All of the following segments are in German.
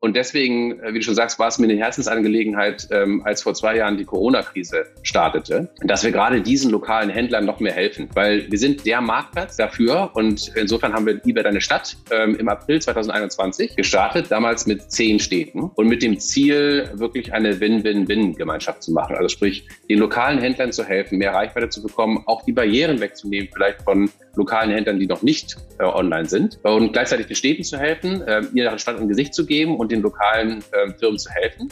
Und deswegen, äh, wie du schon sagst, war es mir eine Herzensangelegenheit, ähm, als vor zwei Jahren die Corona-Krise startete, dass wir gerade diesen lokalen Händlern noch mehr helfen. Weil wir sind der Marktplatz dafür und insofern haben wir eBay Deine Stadt ähm, im April 2021 gestartet, damals mit zehn Städten und mit dem Ziel, wirklich eine Win-Win-Win-Gemeinschaft zu machen. Also sprich, den lokalen Händlern zu helfen, mehr Reichweite zu bekommen, auch die Barrieren wegzunehmen, vielleicht von lokalen Händlern, die noch nicht äh, online sind und gleichzeitig den Städten zu helfen, äh, ihre Stadt ein Gesicht zu geben und den lokalen äh, Firmen zu helfen.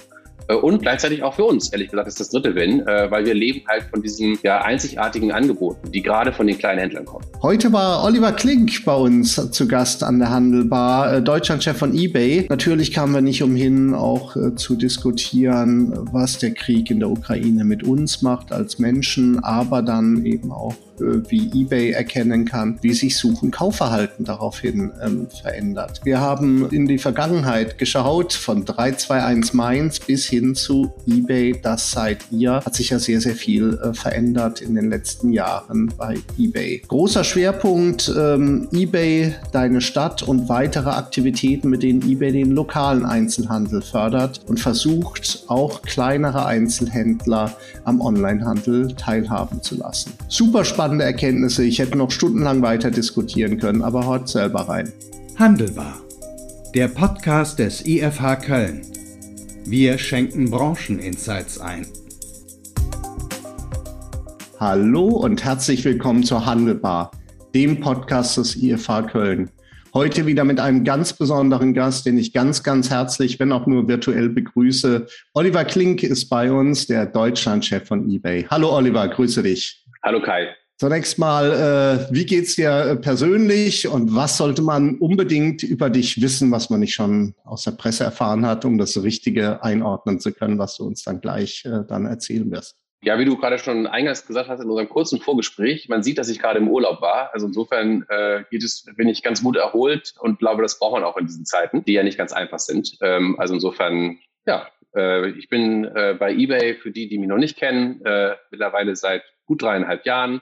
Äh, und gleichzeitig auch für uns, ehrlich gesagt, ist das dritte Win, äh, weil wir leben halt von diesen ja, einzigartigen Angeboten, die gerade von den kleinen Händlern kommen. Heute war Oliver Klink bei uns zu Gast an der Handelbar, äh, Deutschlandchef von eBay. Natürlich kamen wir nicht umhin, auch zu diskutieren, was der Krieg in der Ukraine mit uns macht als Menschen, aber dann eben auch äh, wie eBay erkennen kann, wie sich Suchen Kaufverhalten daraufhin ähm, verändert. Wir haben in die Vergangenheit geschaut, von 321 Mainz bis hin zu eBay, das seid ihr, hat sich ja sehr, sehr viel äh, verändert in den letzten Jahren bei eBay. Großer Schwerpunkt ähm, eBay, deine Stadt und weitere Aktivitäten, mit denen eBay den lokalen Einzelhandel fördert und versucht, auch kleinere Einzelhändler am Onlinehandel teilhaben zu lassen. Super spannend spannende Erkenntnisse. Ich hätte noch stundenlang weiter diskutieren können, aber hört selber rein. Handelbar. Der Podcast des IFH Köln. Wir schenken Brancheninsights ein. Hallo und herzlich willkommen zur Handelbar, dem Podcast des IFH Köln. Heute wieder mit einem ganz besonderen Gast, den ich ganz, ganz herzlich, wenn auch nur virtuell begrüße. Oliver Klink ist bei uns, der Deutschlandchef von eBay. Hallo Oliver, grüße dich. Hallo Kai. Zunächst mal, äh, wie geht's dir äh, persönlich und was sollte man unbedingt über dich wissen, was man nicht schon aus der Presse erfahren hat, um das Richtige einordnen zu können, was du uns dann gleich äh, dann erzählen wirst? Ja, wie du gerade schon eingangs gesagt hast in unserem kurzen Vorgespräch, man sieht, dass ich gerade im Urlaub war. Also insofern äh, geht es, bin ich ganz gut erholt und glaube, das braucht man auch in diesen Zeiten, die ja nicht ganz einfach sind. Ähm, also insofern, ja, äh, ich bin äh, bei eBay für die, die mich noch nicht kennen, äh, mittlerweile seit gut dreieinhalb Jahren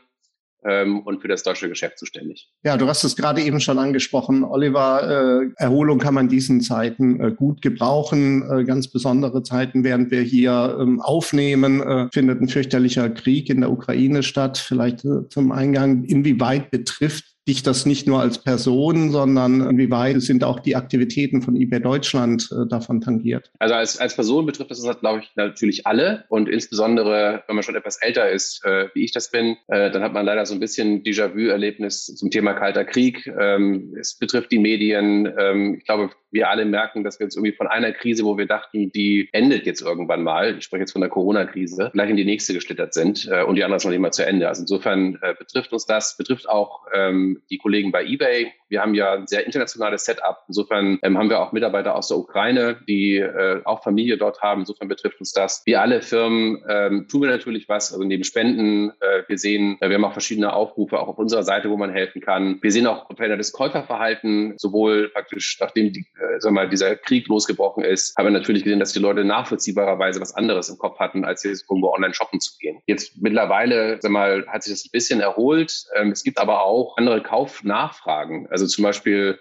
ähm, und für das deutsche Geschäft zuständig. Ja, du hast es gerade eben schon angesprochen, Oliver. Äh, Erholung kann man diesen Zeiten äh, gut gebrauchen. Äh, ganz besondere Zeiten, während wir hier ähm, aufnehmen, äh, findet ein fürchterlicher Krieg in der Ukraine statt. Vielleicht äh, zum Eingang, inwieweit betrifft dich das nicht nur als Person, sondern inwieweit sind auch die Aktivitäten von eBay Deutschland äh, davon tangiert? Also als, als Person betrifft das, glaube ich, natürlich alle und insbesondere, wenn man schon etwas älter ist, äh, wie ich das bin, äh, dann hat man leider so ein bisschen Déjà-vu-Erlebnis zum Thema Kalter Krieg. Ähm, es betrifft die Medien. Ähm, ich glaube, wir alle merken, dass wir jetzt irgendwie von einer Krise, wo wir dachten, die endet jetzt irgendwann mal, ich spreche jetzt von der Corona-Krise, gleich in die nächste geschlittert sind äh, und die andere ist noch nicht mal zu Ende. Also insofern äh, betrifft uns das, betrifft auch ähm, die Kollegen bei eBay. Wir haben ja ein sehr internationales Setup. Insofern ähm, haben wir auch Mitarbeiter aus der Ukraine, die äh, auch Familie dort haben. Insofern betrifft uns das. Wie alle Firmen ähm, tun wir natürlich was, also neben Spenden. Äh, wir sehen, äh, wir haben auch verschiedene Aufrufe auch auf unserer Seite, wo man helfen kann. Wir sehen auch verändertes Käuferverhalten, sowohl praktisch nachdem die, äh, sag mal, dieser Krieg losgebrochen ist, haben wir natürlich gesehen, dass die Leute nachvollziehbarerweise was anderes im Kopf hatten, als jetzt irgendwo online shoppen zu gehen. Jetzt mittlerweile, sag mal, hat sich das ein bisschen erholt. Ähm, es gibt aber auch andere Kaufnachfragen. Also zum Beispiel,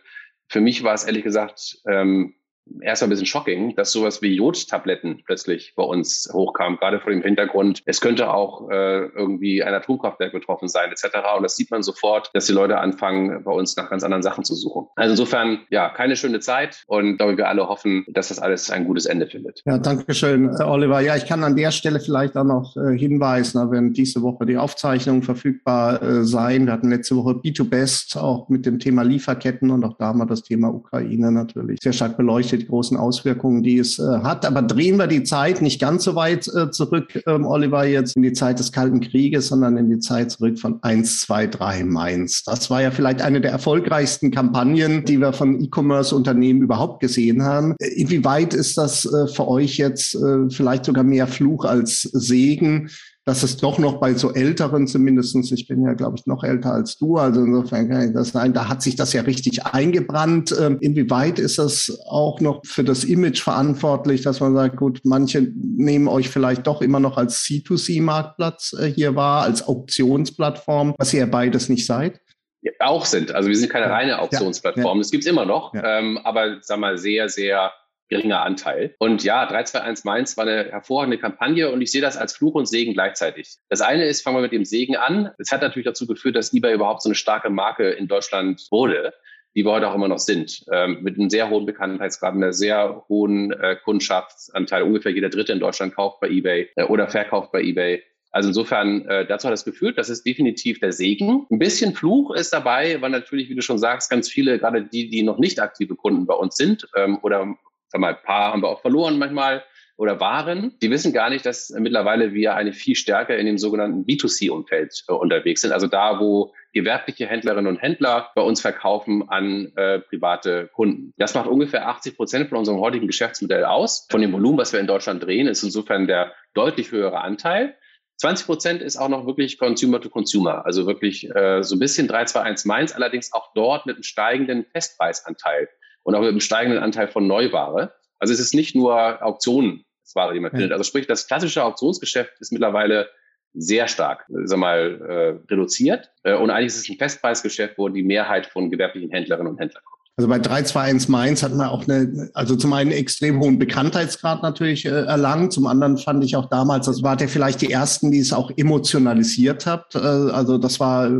für mich war es ehrlich gesagt ähm, erst ein bisschen shocking, dass sowas wie Jodtabletten plötzlich bei uns hochkam, gerade vor dem Hintergrund, es könnte auch äh, irgendwie ein Atomkraftwerk betroffen sein, etc. Und das sieht man sofort, dass die Leute anfangen, bei uns nach ganz anderen Sachen zu suchen. Also insofern, ja, keine schöne Zeit und glaube, wir alle hoffen, dass das alles ein gutes Ende findet. Ja, danke schön, äh, Oliver. Ja, ich kann an der Stelle vielleicht auch noch äh, hinweisen, wenn diese Woche die Aufzeichnungen verfügbar äh, sein. Wir hatten letzte Woche B2Best auch mit dem Thema Lieferketten und auch da haben wir das Thema Ukraine natürlich sehr stark beleuchtet die großen Auswirkungen, die es äh, hat. Aber drehen wir die Zeit nicht ganz so weit äh, zurück, ähm, Oliver, jetzt in die Zeit des Kalten Krieges, sondern in die Zeit zurück von 1, 2, 3 Mainz. Das war ja vielleicht eine der erfolgreichsten Kampagnen, die wir von E-Commerce-Unternehmen überhaupt gesehen haben. Äh, inwieweit ist das äh, für euch jetzt äh, vielleicht sogar mehr Fluch als Segen? Dass es doch noch bei so Älteren zumindestens, ich bin ja, glaube ich, noch älter als du, also insofern kann ich das sagen, da hat sich das ja richtig eingebrannt. Ähm, inwieweit ist das auch noch für das Image verantwortlich, dass man sagt, gut, manche nehmen euch vielleicht doch immer noch als C2C-Marktplatz äh, hier wahr, als Auktionsplattform, was ihr ja beides nicht seid? Ja, auch sind. Also wir sind keine reine Auktionsplattform. Ja. Das gibt's immer noch, ja. ähm, aber sag mal sehr, sehr geringer Anteil. Und ja, 321 Mainz war eine hervorragende Kampagne und ich sehe das als Fluch und Segen gleichzeitig. Das eine ist, fangen wir mit dem Segen an. Es hat natürlich dazu geführt, dass eBay überhaupt so eine starke Marke in Deutschland wurde die wir heute auch immer noch sind, ähm, mit einem sehr hohen Bekanntheitsgrad, einer sehr hohen äh, Kundschaftsanteil. Ungefähr jeder Dritte in Deutschland kauft bei eBay äh, oder verkauft bei eBay. Also insofern, äh, dazu hat das geführt, das ist definitiv der Segen. Ein bisschen Fluch ist dabei, weil natürlich, wie du schon sagst, ganz viele, gerade die, die noch nicht aktive Kunden bei uns sind ähm, oder sag mal, ein paar haben wir auch verloren manchmal oder waren, die wissen gar nicht, dass mittlerweile wir eine viel stärker in dem sogenannten B2C-Umfeld äh, unterwegs sind. Also da, wo gewerbliche Händlerinnen und Händler bei uns verkaufen an äh, private Kunden. Das macht ungefähr 80 Prozent von unserem heutigen Geschäftsmodell aus. Von dem Volumen, was wir in Deutschland drehen, ist insofern der deutlich höhere Anteil. 20 Prozent ist auch noch wirklich Consumer to Consumer, also wirklich äh, so ein bisschen 321 Mainz, allerdings auch dort mit einem steigenden Festpreisanteil und auch mit einem steigenden Anteil von Neuware. Also es ist nicht nur Auktionenware, die man findet. Also sprich, das klassische Auktionsgeschäft ist mittlerweile sehr stark, sag mal, äh, reduziert. Äh, und eigentlich ist es ein Festpreisgeschäft, wo die Mehrheit von gewerblichen Händlerinnen und Händlern kommt. Also bei 321 Mainz hat man auch eine, also zum einen extrem hohen Bekanntheitsgrad natürlich äh, erlangt. Zum anderen fand ich auch damals, das war der vielleicht die ersten, die es auch emotionalisiert hat. Äh, also das war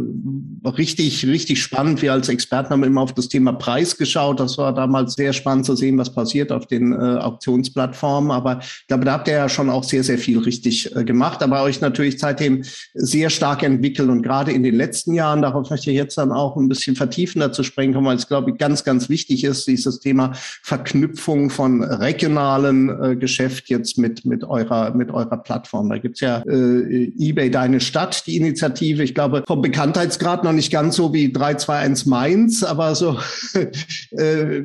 richtig, richtig spannend. Wir als Experten haben immer auf das Thema Preis geschaut. Das war damals sehr spannend zu sehen, was passiert auf den äh, Auktionsplattformen. Aber ich glaube, da habt ihr ja schon auch sehr, sehr viel richtig äh, gemacht. Aber euch natürlich seitdem sehr stark entwickelt und gerade in den letzten Jahren, darauf möchte ich jetzt dann auch ein bisschen vertiefender zu sprechen kommen, weil es, glaube ich, ganz ganz wichtig ist, dieses Thema Verknüpfung von regionalen äh, Geschäft jetzt mit, mit, eurer, mit eurer Plattform. Da gibt's ja äh, eBay Deine Stadt, die Initiative. Ich glaube, vom Bekanntheitsgrad noch nicht ganz so wie 321 Mainz, aber so äh,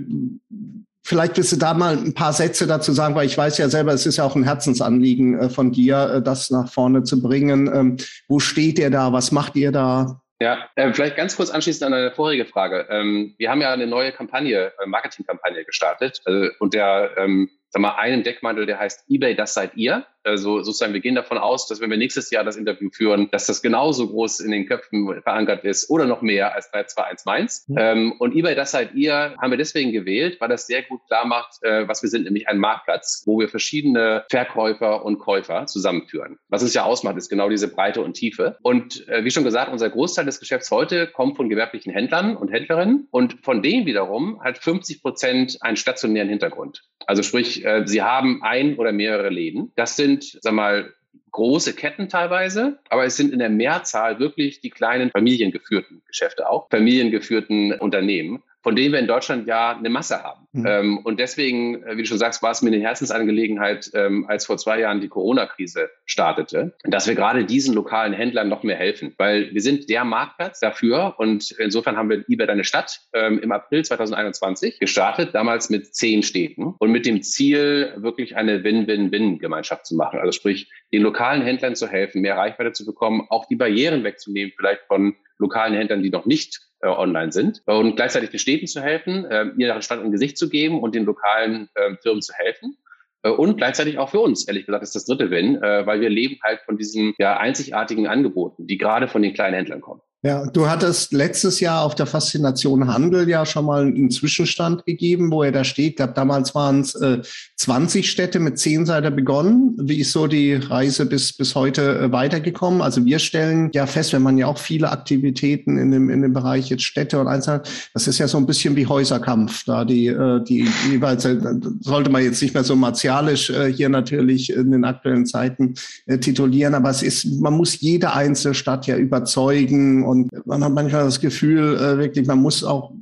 Vielleicht willst du da mal ein paar Sätze dazu sagen, weil ich weiß ja selber, es ist ja auch ein Herzensanliegen äh, von dir, äh, das nach vorne zu bringen. Ähm, wo steht ihr da? Was macht ihr da? Ja, äh, vielleicht ganz kurz anschließend an eine vorige Frage. Ähm, wir haben ja eine neue Kampagne, äh, Marketingkampagne gestartet äh, und der ähm, sag mal, einen Deckmantel, der heißt eBay, das seid ihr. Also sozusagen, wir gehen davon aus, dass wenn wir nächstes Jahr das Interview führen, dass das genauso groß in den Köpfen verankert ist oder noch mehr als 321 Mainz. Mhm. Ähm, und eBay, das seid ihr, haben wir deswegen gewählt, weil das sehr gut klar macht, äh, was wir sind, nämlich ein Marktplatz, wo wir verschiedene Verkäufer und Käufer zusammenführen. Was es ja ausmacht, ist genau diese Breite und Tiefe. Und äh, wie schon gesagt, unser Großteil des Geschäfts heute kommt von gewerblichen Händlern und Händlerinnen und von denen wiederum hat 50 Prozent einen stationären Hintergrund. Also sprich, äh, sie haben ein oder mehrere Läden. Das sind, sag mal, große Ketten teilweise, aber es sind in der Mehrzahl wirklich die kleinen familiengeführten Geschäfte auch, familiengeführten Unternehmen von denen wir in Deutschland ja eine Masse haben. Mhm. Ähm, und deswegen, äh, wie du schon sagst, war es mir eine Herzensangelegenheit, ähm, als vor zwei Jahren die Corona-Krise startete, dass wir gerade diesen lokalen Händlern noch mehr helfen, weil wir sind der Marktplatz dafür und insofern haben wir eBay Deine Stadt ähm, im April 2021 gestartet, damals mit zehn Städten und mit dem Ziel, wirklich eine Win-Win-Win-Gemeinschaft zu machen. Also sprich, den lokalen Händlern zu helfen, mehr Reichweite zu bekommen, auch die Barrieren wegzunehmen, vielleicht von lokalen Händlern, die noch nicht äh, online sind und gleichzeitig den Städten zu helfen, äh, ihren Stand ein Gesicht zu geben und den lokalen äh, Firmen zu helfen. Äh, und gleichzeitig auch für uns, ehrlich gesagt, ist das dritte Win, äh, weil wir leben halt von diesen ja, einzigartigen Angeboten, die gerade von den kleinen Händlern kommen. Ja, du hattest letztes Jahr auf der Faszination Handel ja schon mal einen Zwischenstand gegeben, wo er da steht. Ich glaube, damals waren es äh, 20 Städte mit 10 Seiten begonnen. Wie ist so die Reise bis, bis heute äh, weitergekommen? Also wir stellen ja fest, wenn man ja auch viele Aktivitäten in dem, in dem Bereich jetzt Städte und Einzelne, das ist ja so ein bisschen wie Häuserkampf. Da die, äh, die jeweils, äh, sollte man jetzt nicht mehr so martialisch äh, hier natürlich in den aktuellen Zeiten äh, titulieren, aber es ist, man muss jede einzelne Stadt ja überzeugen und man hat manchmal das Gefühl, äh, wirklich, man muss auch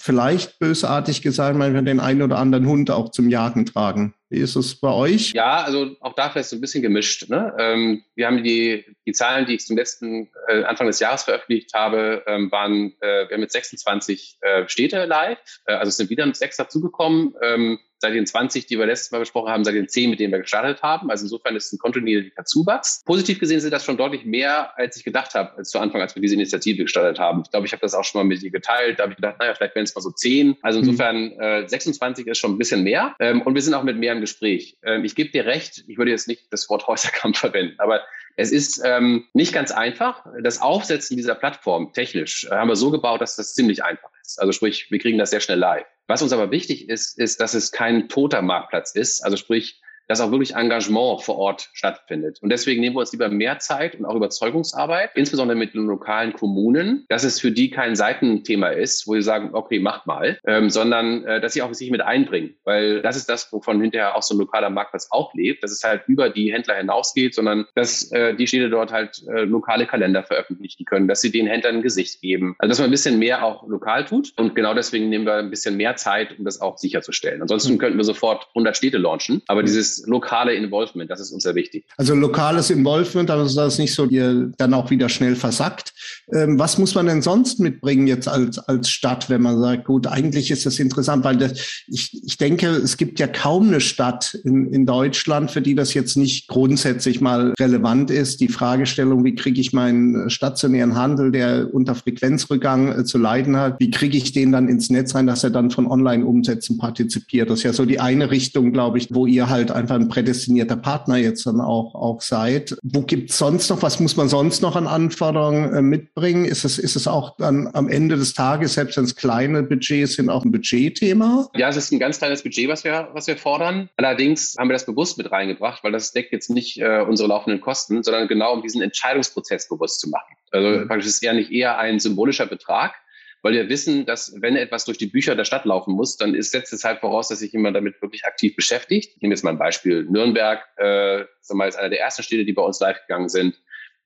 vielleicht bösartig gesagt, manchmal den einen oder anderen Hund auch zum Jagen tragen. Wie ist es bei euch? Ja, also auch dafür ist es ein bisschen gemischt. Ne? Ähm, wir haben die, die Zahlen, die ich zum letzten äh, Anfang des Jahres veröffentlicht habe, ähm, waren, äh, wir haben mit 26 äh, Städte live. Äh, also es sind wieder sechs dazugekommen. Ähm, seit den 20, die wir letztes Mal besprochen haben, seit den 10, mit denen wir gestartet haben. Also insofern ist es ein kontinuierlicher Zuwachs. Positiv gesehen sind das schon deutlich mehr, als ich gedacht habe, als zu Anfang, als wir diese Initiative gestartet haben. Ich glaube, ich habe das auch schon mal mit dir geteilt. Da habe ich gedacht, naja, vielleicht wären es mal so 10. Also mhm. insofern äh, 26 ist schon ein bisschen mehr. Ähm, und wir sind auch mit mehr im Gespräch. Ähm, ich gebe dir recht, ich würde jetzt nicht das Wort Häuserkampf verwenden, aber es ist ähm, nicht ganz einfach. Das Aufsetzen dieser Plattform technisch äh, haben wir so gebaut, dass das ziemlich einfach ist. Also sprich, wir kriegen das sehr schnell live. Was uns aber wichtig ist, ist, dass es kein toter Marktplatz ist. Also sprich, dass auch wirklich Engagement vor Ort stattfindet. Und deswegen nehmen wir uns lieber mehr Zeit und auch Überzeugungsarbeit, insbesondere mit den lokalen Kommunen, dass es für die kein Seitenthema ist, wo sie sagen, okay, macht mal, ähm, sondern äh, dass sie auch sich mit einbringen. Weil das ist das, wovon hinterher auch so ein lokaler Marktplatz auch lebt, dass es halt über die Händler hinausgeht, sondern dass äh, die Städte dort halt äh, lokale Kalender veröffentlichen können, dass sie den Händlern ein Gesicht geben. Also dass man ein bisschen mehr auch lokal tut. Und genau deswegen nehmen wir ein bisschen mehr Zeit, um das auch sicherzustellen. Ansonsten könnten wir sofort 100 Städte launchen. Aber dieses lokale Involvement, das ist uns sehr wichtig. Also lokales Involvement, aber das nicht so ihr dann auch wieder schnell versackt. Ähm, was muss man denn sonst mitbringen jetzt als, als Stadt, wenn man sagt, gut, eigentlich ist das interessant, weil das, ich, ich denke, es gibt ja kaum eine Stadt in, in Deutschland, für die das jetzt nicht grundsätzlich mal relevant ist. Die Fragestellung, wie kriege ich meinen stationären Handel, der unter Frequenzrückgang äh, zu leiden hat, wie kriege ich den dann ins Netz rein, dass er dann von Online-Umsätzen partizipiert? Das ist ja so die eine Richtung, glaube ich, wo ihr halt einfach ein prädestinierter Partner jetzt dann auch, auch seid. Wo gibt's sonst noch, was muss man sonst noch an Anforderungen äh, mitbringen? Ist es, ist es auch dann am Ende des Tages, selbst wenn es kleine Budgets sind, auch ein Budgetthema? Ja, es ist ein ganz kleines Budget, was wir, was wir fordern. Allerdings haben wir das bewusst mit reingebracht, weil das deckt jetzt nicht äh, unsere laufenden Kosten, sondern genau um diesen Entscheidungsprozess bewusst zu machen. Also praktisch ist es eher nicht eher ein symbolischer Betrag, weil wir wissen, dass wenn etwas durch die Bücher der Stadt laufen muss, dann ist, setzt es halt voraus, dass sich jemand damit wirklich aktiv beschäftigt. Ich nehme jetzt mal ein Beispiel. Nürnberg, äh, ist einer der ersten Städte, die bei uns live gegangen sind.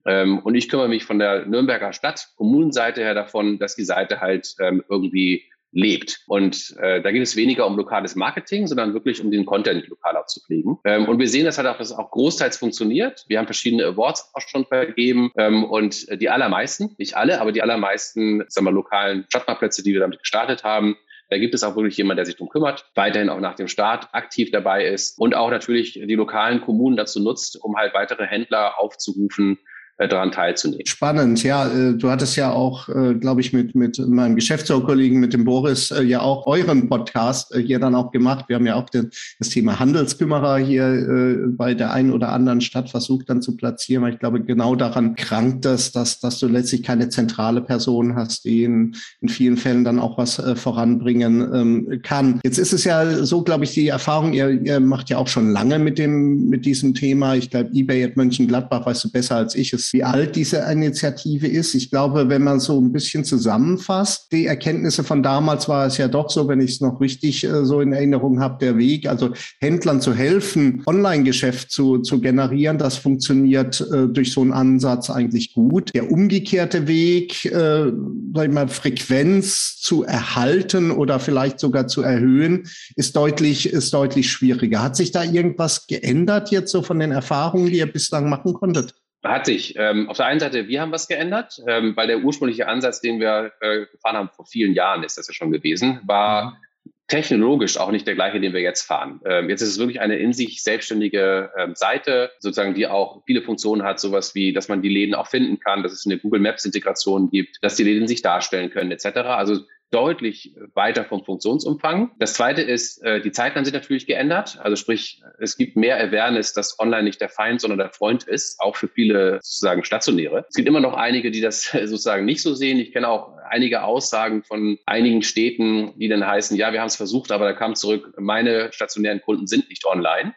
Ähm, und ich kümmere mich von der Nürnberger Stadt, Kommunenseite her davon, dass die Seite halt ähm, irgendwie lebt. Und äh, da geht es weniger um lokales Marketing, sondern wirklich um den Content lokal auch zu pflegen. Ähm, und wir sehen das halt auch, dass es auch großteils funktioniert. Wir haben verschiedene Awards auch schon vergeben ähm, und die allermeisten, nicht alle, aber die allermeisten, sagen wir, lokalen Stadtmarktplätze, die wir damit gestartet haben, da gibt es auch wirklich jemand, der sich darum kümmert, weiterhin auch nach dem Start aktiv dabei ist und auch natürlich die lokalen Kommunen dazu nutzt, um halt weitere Händler aufzurufen, äh, daran teilzunehmen. Spannend, ja. Äh, du hattest ja auch, äh, glaube ich, mit, mit meinem Geschäftsführerkollegen, mit dem Boris, ja auch euren Podcast hier dann auch gemacht. Wir haben ja auch den, das Thema Handelskümmerer hier bei der einen oder anderen Stadt versucht dann zu platzieren, weil ich glaube, genau daran krankt es, dass, dass du letztlich keine zentrale Person hast, die in, in vielen Fällen dann auch was voranbringen ähm, kann. Jetzt ist es ja so, glaube ich, die Erfahrung, ihr, ihr macht ja auch schon lange mit dem, mit diesem Thema. Ich glaube, eBay at Mönchengladbach weißt du besser als ich, ist wie alt diese Initiative ist. Ich glaube, wenn man so ein bisschen zusammenfasst, die Erkenntnisse von damals war es ja doch so, wenn ich es noch richtig äh, so in Erinnerung habe, der Weg, also Händlern zu helfen, Online-Geschäft zu, zu generieren, das funktioniert äh, durch so einen Ansatz eigentlich gut. Der umgekehrte Weg, äh, sag ich mal, Frequenz zu erhalten oder vielleicht sogar zu erhöhen, ist deutlich, ist deutlich schwieriger. Hat sich da irgendwas geändert jetzt so von den Erfahrungen, die ihr bislang machen konntet? Hat sich. Ähm, auf der einen Seite, wir haben was geändert, ähm, weil der ursprüngliche Ansatz, den wir äh, gefahren haben vor vielen Jahren, ist das ja schon gewesen, war mhm. technologisch auch nicht der gleiche, den wir jetzt fahren. Ähm, jetzt ist es wirklich eine in sich selbstständige ähm, Seite, sozusagen, die auch viele Funktionen hat, sowas wie, dass man die Läden auch finden kann, dass es eine Google Maps Integration gibt, dass die Läden sich darstellen können, etc. Also deutlich weiter vom Funktionsumfang. Das zweite ist, äh, die Zeiten sind natürlich geändert. Also sprich, es gibt mehr Awareness, dass online nicht der Feind, sondern der Freund ist, auch für viele sozusagen Stationäre. Es gibt immer noch einige, die das sozusagen nicht so sehen. Ich kenne auch einige Aussagen von einigen Städten, die dann heißen, ja, wir haben es versucht, aber da kam zurück, meine stationären Kunden sind nicht online.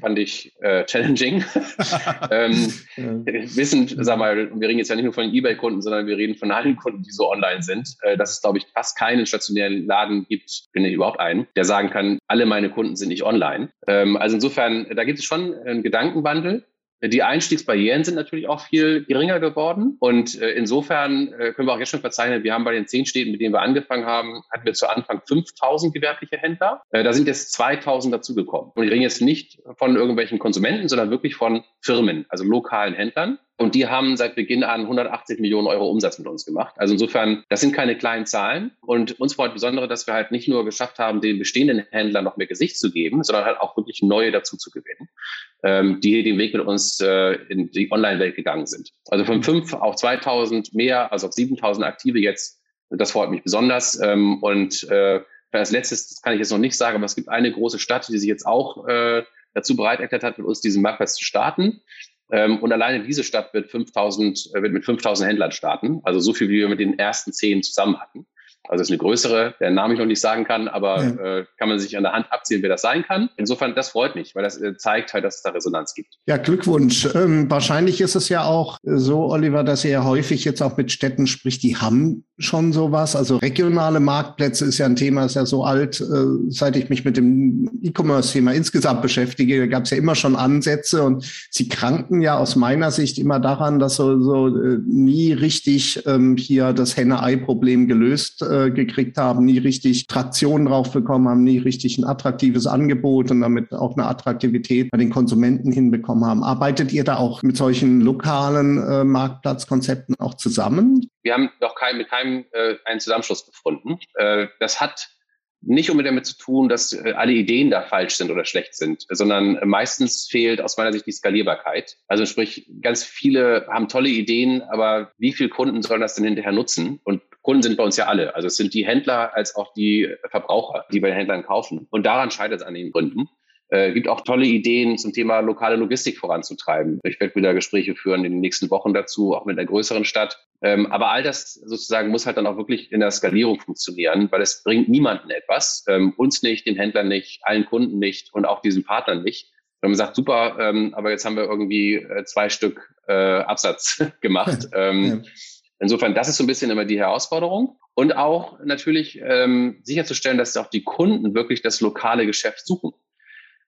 Fand ich äh, challenging. ähm, ja. Wissen, sag mal, wir reden jetzt ja nicht nur von Ebay-Kunden, sondern wir reden von allen Kunden, die so online sind. Äh, das ist, glaube ich, fast keinen stationären Laden gibt, finde ich überhaupt einen, der sagen kann, alle meine Kunden sind nicht online. Ähm, also insofern, da gibt es schon einen Gedankenwandel. Die Einstiegsbarrieren sind natürlich auch viel geringer geworden. Und äh, insofern äh, können wir auch jetzt schon verzeichnen, wir haben bei den zehn Städten, mit denen wir angefangen haben, hatten wir zu Anfang 5000 gewerbliche Händler. Äh, da sind jetzt 2000 dazugekommen. Und ich rede jetzt nicht von irgendwelchen Konsumenten, sondern wirklich von Firmen, also lokalen Händlern. Und die haben seit Beginn an 180 Millionen Euro Umsatz mit uns gemacht. Also insofern, das sind keine kleinen Zahlen. Und uns freut besonders, dass wir halt nicht nur geschafft haben, den bestehenden Händlern noch mehr Gesicht zu geben, sondern halt auch wirklich neue dazu zu gewinnen, ähm, die den Weg mit uns äh, in die Online-Welt gegangen sind. Also von fünf auf 2000 mehr, also auf 7000 Aktive jetzt. Das freut mich besonders. Ähm, und äh, als letztes kann ich jetzt noch nicht sagen, aber es gibt eine große Stadt, die sich jetzt auch äh, dazu bereit erklärt hat, mit uns diesen Marktplatz zu starten. Ähm, und alleine diese Stadt wird 5000, äh, wird mit 5000 Händlern starten. Also so viel, wie wir mit den ersten zehn zusammen hatten. Also es ist eine größere, deren Namen ich noch nicht sagen kann, aber ja. äh, kann man sich an der Hand abziehen, wer das sein kann. Insofern, das freut mich, weil das äh, zeigt halt, dass es da Resonanz gibt. Ja, Glückwunsch. Ähm, wahrscheinlich ist es ja auch so, Oliver, dass ihr ja häufig jetzt auch mit Städten spricht, die haben schon sowas. Also regionale Marktplätze ist ja ein Thema, ist ja so alt, äh, seit ich mich mit dem E-Commerce-Thema insgesamt beschäftige. Da gab es ja immer schon Ansätze und sie kranken ja aus meiner Sicht immer daran, dass so, so äh, nie richtig ähm, hier das Henne-Ei-Problem gelöst äh, gekriegt haben, nie richtig Traktion drauf bekommen haben, nie richtig ein attraktives Angebot und damit auch eine Attraktivität bei den Konsumenten hinbekommen haben. Arbeitet ihr da auch mit solchen lokalen Marktplatzkonzepten auch zusammen? Wir haben noch kein, mit keinem äh, einen Zusammenschluss gefunden. Äh, das hat nicht unbedingt damit zu tun, dass äh, alle Ideen da falsch sind oder schlecht sind, sondern meistens fehlt aus meiner Sicht die Skalierbarkeit. Also sprich, ganz viele haben tolle Ideen, aber wie viele Kunden sollen das denn hinterher nutzen? Und Kunden sind bei uns ja alle. Also es sind die Händler als auch die Verbraucher, die bei den Händlern kaufen. Und daran scheitert es an den Gründen. Äh, gibt auch tolle Ideen zum Thema lokale Logistik voranzutreiben. Ich werde wieder Gespräche führen in den nächsten Wochen dazu, auch mit einer größeren Stadt. Ähm, aber all das sozusagen muss halt dann auch wirklich in der Skalierung funktionieren, weil es bringt niemanden etwas, ähm, uns nicht, den Händlern nicht, allen Kunden nicht und auch diesen Partnern nicht. Wenn man sagt, super, ähm, aber jetzt haben wir irgendwie äh, zwei Stück äh, Absatz gemacht. Insofern, das ist so ein bisschen immer die Herausforderung. Und auch natürlich ähm, sicherzustellen, dass auch die Kunden wirklich das lokale Geschäft suchen.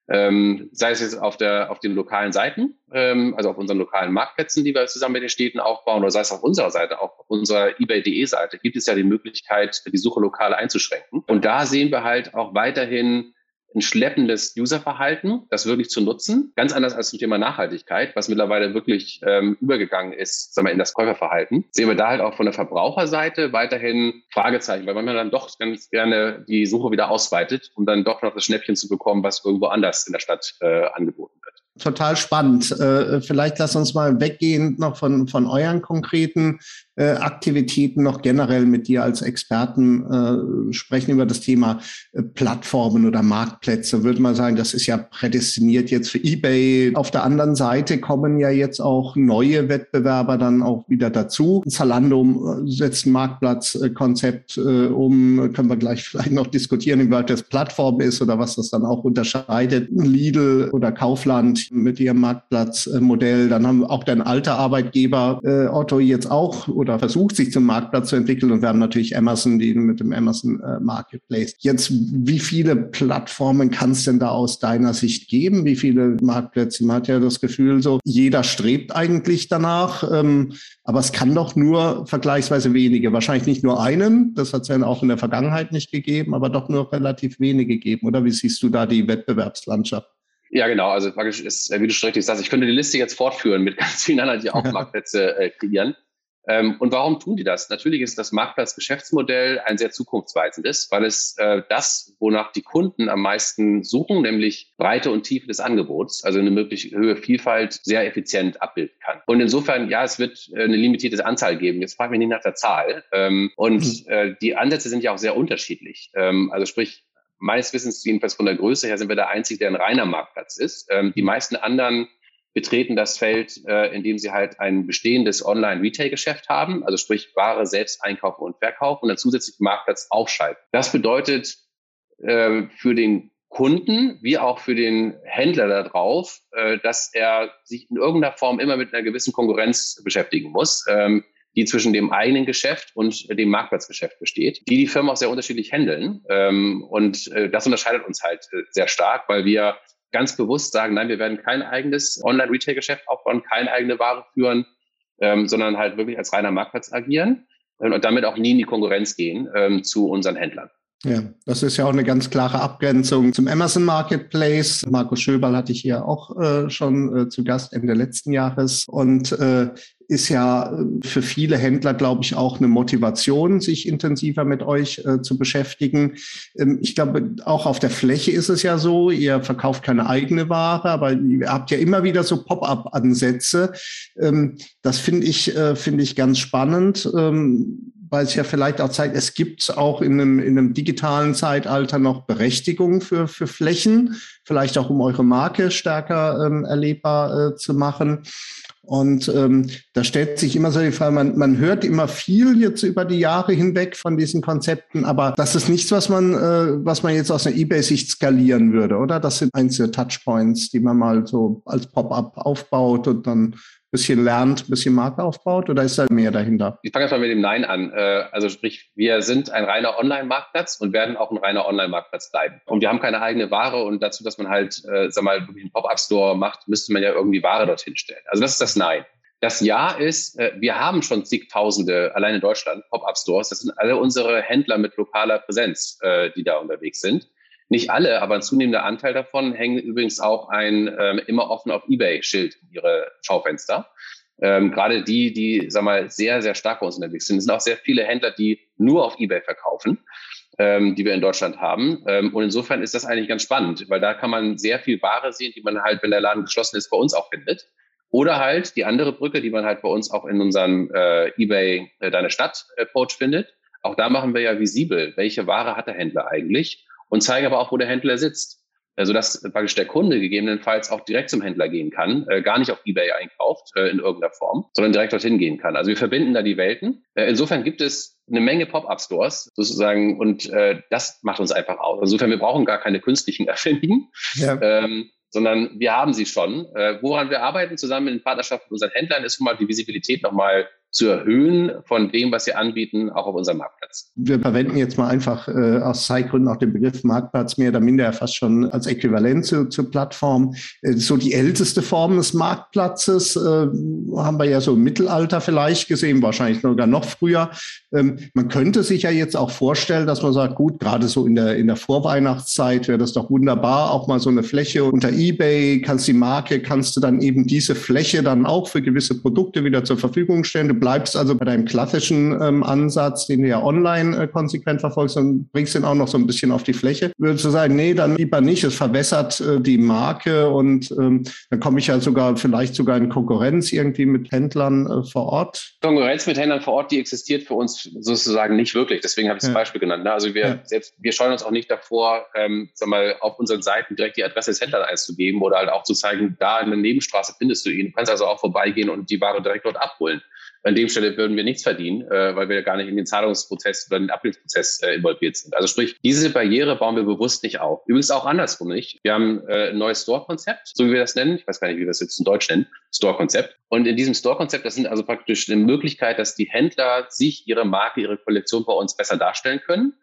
Ähm, sei es jetzt auf, der, auf den lokalen Seiten, ähm, also auf unseren lokalen Marktplätzen, die wir zusammen mit den Städten aufbauen, oder sei es auf unserer Seite, auf unserer eBay.de Seite, gibt es ja die Möglichkeit, die Suche lokal einzuschränken. Und da sehen wir halt auch weiterhin ein schleppendes Userverhalten, das wirklich zu nutzen. Ganz anders als zum Thema Nachhaltigkeit, was mittlerweile wirklich ähm, übergegangen ist, sagen wir, in das Käuferverhalten. Sehen wir da halt auch von der Verbraucherseite weiterhin Fragezeichen, weil man dann doch ganz gerne die Suche wieder ausweitet, um dann doch noch das Schnäppchen zu bekommen, was irgendwo anders in der Stadt äh, angeboten wird total spannend. Äh, vielleicht lass uns mal weggehen noch von, von euren konkreten äh, Aktivitäten noch generell mit dir als Experten äh, sprechen über das Thema äh, Plattformen oder Marktplätze. Würde man sagen, das ist ja prädestiniert jetzt für eBay. Auf der anderen Seite kommen ja jetzt auch neue Wettbewerber dann auch wieder dazu. Zalando äh, setzt ein Marktplatzkonzept äh, um. Können wir gleich vielleicht noch diskutieren, wie weit das Plattform ist oder was das dann auch unterscheidet. Lidl oder Kaufland mit ihrem Marktplatzmodell. Dann haben auch dein alter Arbeitgeber äh, Otto jetzt auch oder versucht sich zum Marktplatz zu entwickeln und wir haben natürlich Amazon, die mit dem Amazon äh, Marketplace. Jetzt, wie viele Plattformen kann es denn da aus deiner Sicht geben? Wie viele Marktplätze? Man hat ja das Gefühl, so jeder strebt eigentlich danach, ähm, aber es kann doch nur vergleichsweise wenige. Wahrscheinlich nicht nur einen, das hat es ja auch in der Vergangenheit nicht gegeben, aber doch nur relativ wenige geben. Oder wie siehst du da die Wettbewerbslandschaft? Ja, genau. Also praktisch ist, wie du schon richtig sagst, ich könnte die Liste jetzt fortführen mit ganz vielen anderen, die auch Marktplätze äh, kreieren. Ähm, und warum tun die das? Natürlich ist das Marktplatzgeschäftsmodell ein sehr zukunftsweisendes, weil es äh, das, wonach die Kunden am meisten suchen, nämlich Breite und Tiefe des Angebots, also eine mögliche höhere Vielfalt, sehr effizient abbilden kann. Und insofern, ja, es wird äh, eine limitierte Anzahl geben. Jetzt frage ich mich nicht nach der Zahl. Ähm, und mhm. äh, die Ansätze sind ja auch sehr unterschiedlich. Ähm, also sprich, meines Wissens jedenfalls von der Größe her sind wir der einzige, der ein reiner Marktplatz ist. Ähm, die meisten anderen betreten das Feld, äh, indem sie halt ein bestehendes Online-Retail-Geschäft haben, also sprich Ware selbst einkaufen und verkaufen und dann zusätzlich Marktplatz aufschalten. Das bedeutet äh, für den Kunden wie auch für den Händler da drauf, äh, dass er sich in irgendeiner Form immer mit einer gewissen Konkurrenz beschäftigen muss. Ähm, die zwischen dem eigenen Geschäft und dem Marktplatzgeschäft besteht, die die Firmen auch sehr unterschiedlich handeln. Ähm, und äh, das unterscheidet uns halt äh, sehr stark, weil wir ganz bewusst sagen, nein, wir werden kein eigenes Online-Retail-Geschäft aufbauen, keine eigene Ware führen, ähm, sondern halt wirklich als reiner Marktplatz agieren und damit auch nie in die Konkurrenz gehen ähm, zu unseren Händlern. Ja, das ist ja auch eine ganz klare Abgrenzung zum Amazon Marketplace. Markus Schöberl hatte ich hier auch äh, schon äh, zu Gast Ende letzten Jahres und äh, ist ja äh, für viele Händler, glaube ich, auch eine Motivation, sich intensiver mit euch äh, zu beschäftigen. Ähm, ich glaube, auch auf der Fläche ist es ja so, ihr verkauft keine eigene Ware, aber ihr habt ja immer wieder so Pop-up-Ansätze. Ähm, das finde ich, äh, finde ich ganz spannend. Ähm, weil es ja vielleicht auch zeigt, es gibt auch in einem, in einem digitalen Zeitalter noch Berechtigung für, für Flächen, vielleicht auch um eure Marke stärker ähm, erlebbar äh, zu machen. Und ähm, da stellt sich immer so die Frage, man, man hört immer viel jetzt über die Jahre hinweg von diesen Konzepten, aber das ist nichts, was man, äh, was man jetzt aus einer Ebay-Sicht skalieren würde, oder? Das sind einzelne Touchpoints, die man mal so als Pop-up aufbaut und dann bisschen lernt, bisschen Marke aufbaut oder ist da mehr dahinter? Ich fange erstmal mit dem Nein an. Äh, also sprich, wir sind ein reiner Online-Marktplatz und werden auch ein reiner Online-Marktplatz bleiben. Und wir haben keine eigene Ware und dazu, dass man halt, äh, sag mal, wirklich einen Pop-Up-Store macht, müsste man ja irgendwie Ware dorthin stellen. Also das ist das Nein. Das Ja ist, äh, wir haben schon zigtausende, allein in Deutschland, Pop-Up-Stores. Das sind alle unsere Händler mit lokaler Präsenz, die da unterwegs sind. Nicht alle, aber ein zunehmender Anteil davon hängen übrigens auch ein ähm, immer offen auf Ebay-Schild in ihre Schaufenster. Ähm, Gerade die, die, sag mal, sehr, sehr stark bei uns unterwegs sind, es sind auch sehr viele Händler, die nur auf Ebay verkaufen, ähm, die wir in Deutschland haben. Ähm, und insofern ist das eigentlich ganz spannend, weil da kann man sehr viel Ware sehen, die man halt, wenn der Laden geschlossen ist, bei uns auch findet. Oder halt die andere Brücke, die man halt bei uns auch in unserem äh, eBay äh, Deine Stadt-Coach äh, findet. Auch da machen wir ja visibel, welche Ware hat der Händler eigentlich und zeige aber auch, wo der Händler sitzt. Also dass praktisch der Kunde gegebenenfalls auch direkt zum Händler gehen kann, äh, gar nicht auf Ebay einkauft äh, in irgendeiner Form, sondern direkt dorthin gehen kann. Also wir verbinden da die Welten. Äh, insofern gibt es eine Menge Pop-up-Stores sozusagen und äh, das macht uns einfach aus. Insofern wir brauchen gar keine künstlichen Erfinden. Ja. Ähm, sondern wir haben sie schon. Äh, woran wir arbeiten zusammen in Partnerschaft mit unseren Händlern, ist schon mal die Visibilität nochmal zu erhöhen von dem, was sie anbieten, auch auf unserem Marktplatz. Wir verwenden jetzt mal einfach äh, aus Zeitgründen auch den Begriff Marktplatz mehr oder minder fast schon als Äquivalent zu, zur Plattform. Äh, so die älteste Form des Marktplatzes äh, haben wir ja so im Mittelalter vielleicht gesehen, wahrscheinlich sogar noch früher. Ähm, man könnte sich ja jetzt auch vorstellen, dass man sagt, gut, gerade so in der, in der Vorweihnachtszeit wäre das doch wunderbar, auch mal so eine Fläche unter eBay, kannst die Marke, kannst du dann eben diese Fläche dann auch für gewisse Produkte wieder zur Verfügung stellen. Du bleibst also bei deinem klassischen ähm, Ansatz, den du ja online äh, konsequent verfolgst und bringst den auch noch so ein bisschen auf die Fläche. Würdest du sagen, nee, dann lieber nicht, es verwässert äh, die Marke und ähm, dann komme ich ja sogar vielleicht sogar in Konkurrenz irgendwie mit Händlern äh, vor Ort? Konkurrenz mit Händlern vor Ort, die existiert für uns sozusagen nicht wirklich. Deswegen habe ich das ja. Beispiel genannt. Ne? Also wir ja. selbst, wir scheuen uns auch nicht davor, ähm, sag mal, auf unseren Seiten direkt die Adresse des Händlers einzugeben oder halt auch zu zeigen, da in der Nebenstraße findest du ihn. Du kannst also auch vorbeigehen und die Ware direkt dort abholen. An dem Stelle würden wir nichts verdienen, äh, weil wir gar nicht in den Zahlungsprozess oder den Abwicklungsprozess äh, involviert sind. Also sprich, diese Barriere bauen wir bewusst nicht auf. Übrigens auch andersrum nicht. Wir haben äh, ein neues Store-Konzept, so wie wir das nennen. Ich weiß gar nicht, wie wir das jetzt in Deutsch nennen. Store-Konzept. Und in diesem Store-Konzept, das sind also praktisch eine Möglichkeit, dass die Händler sich ihre Marke, ihre Kollektion bei uns besser darstellen können.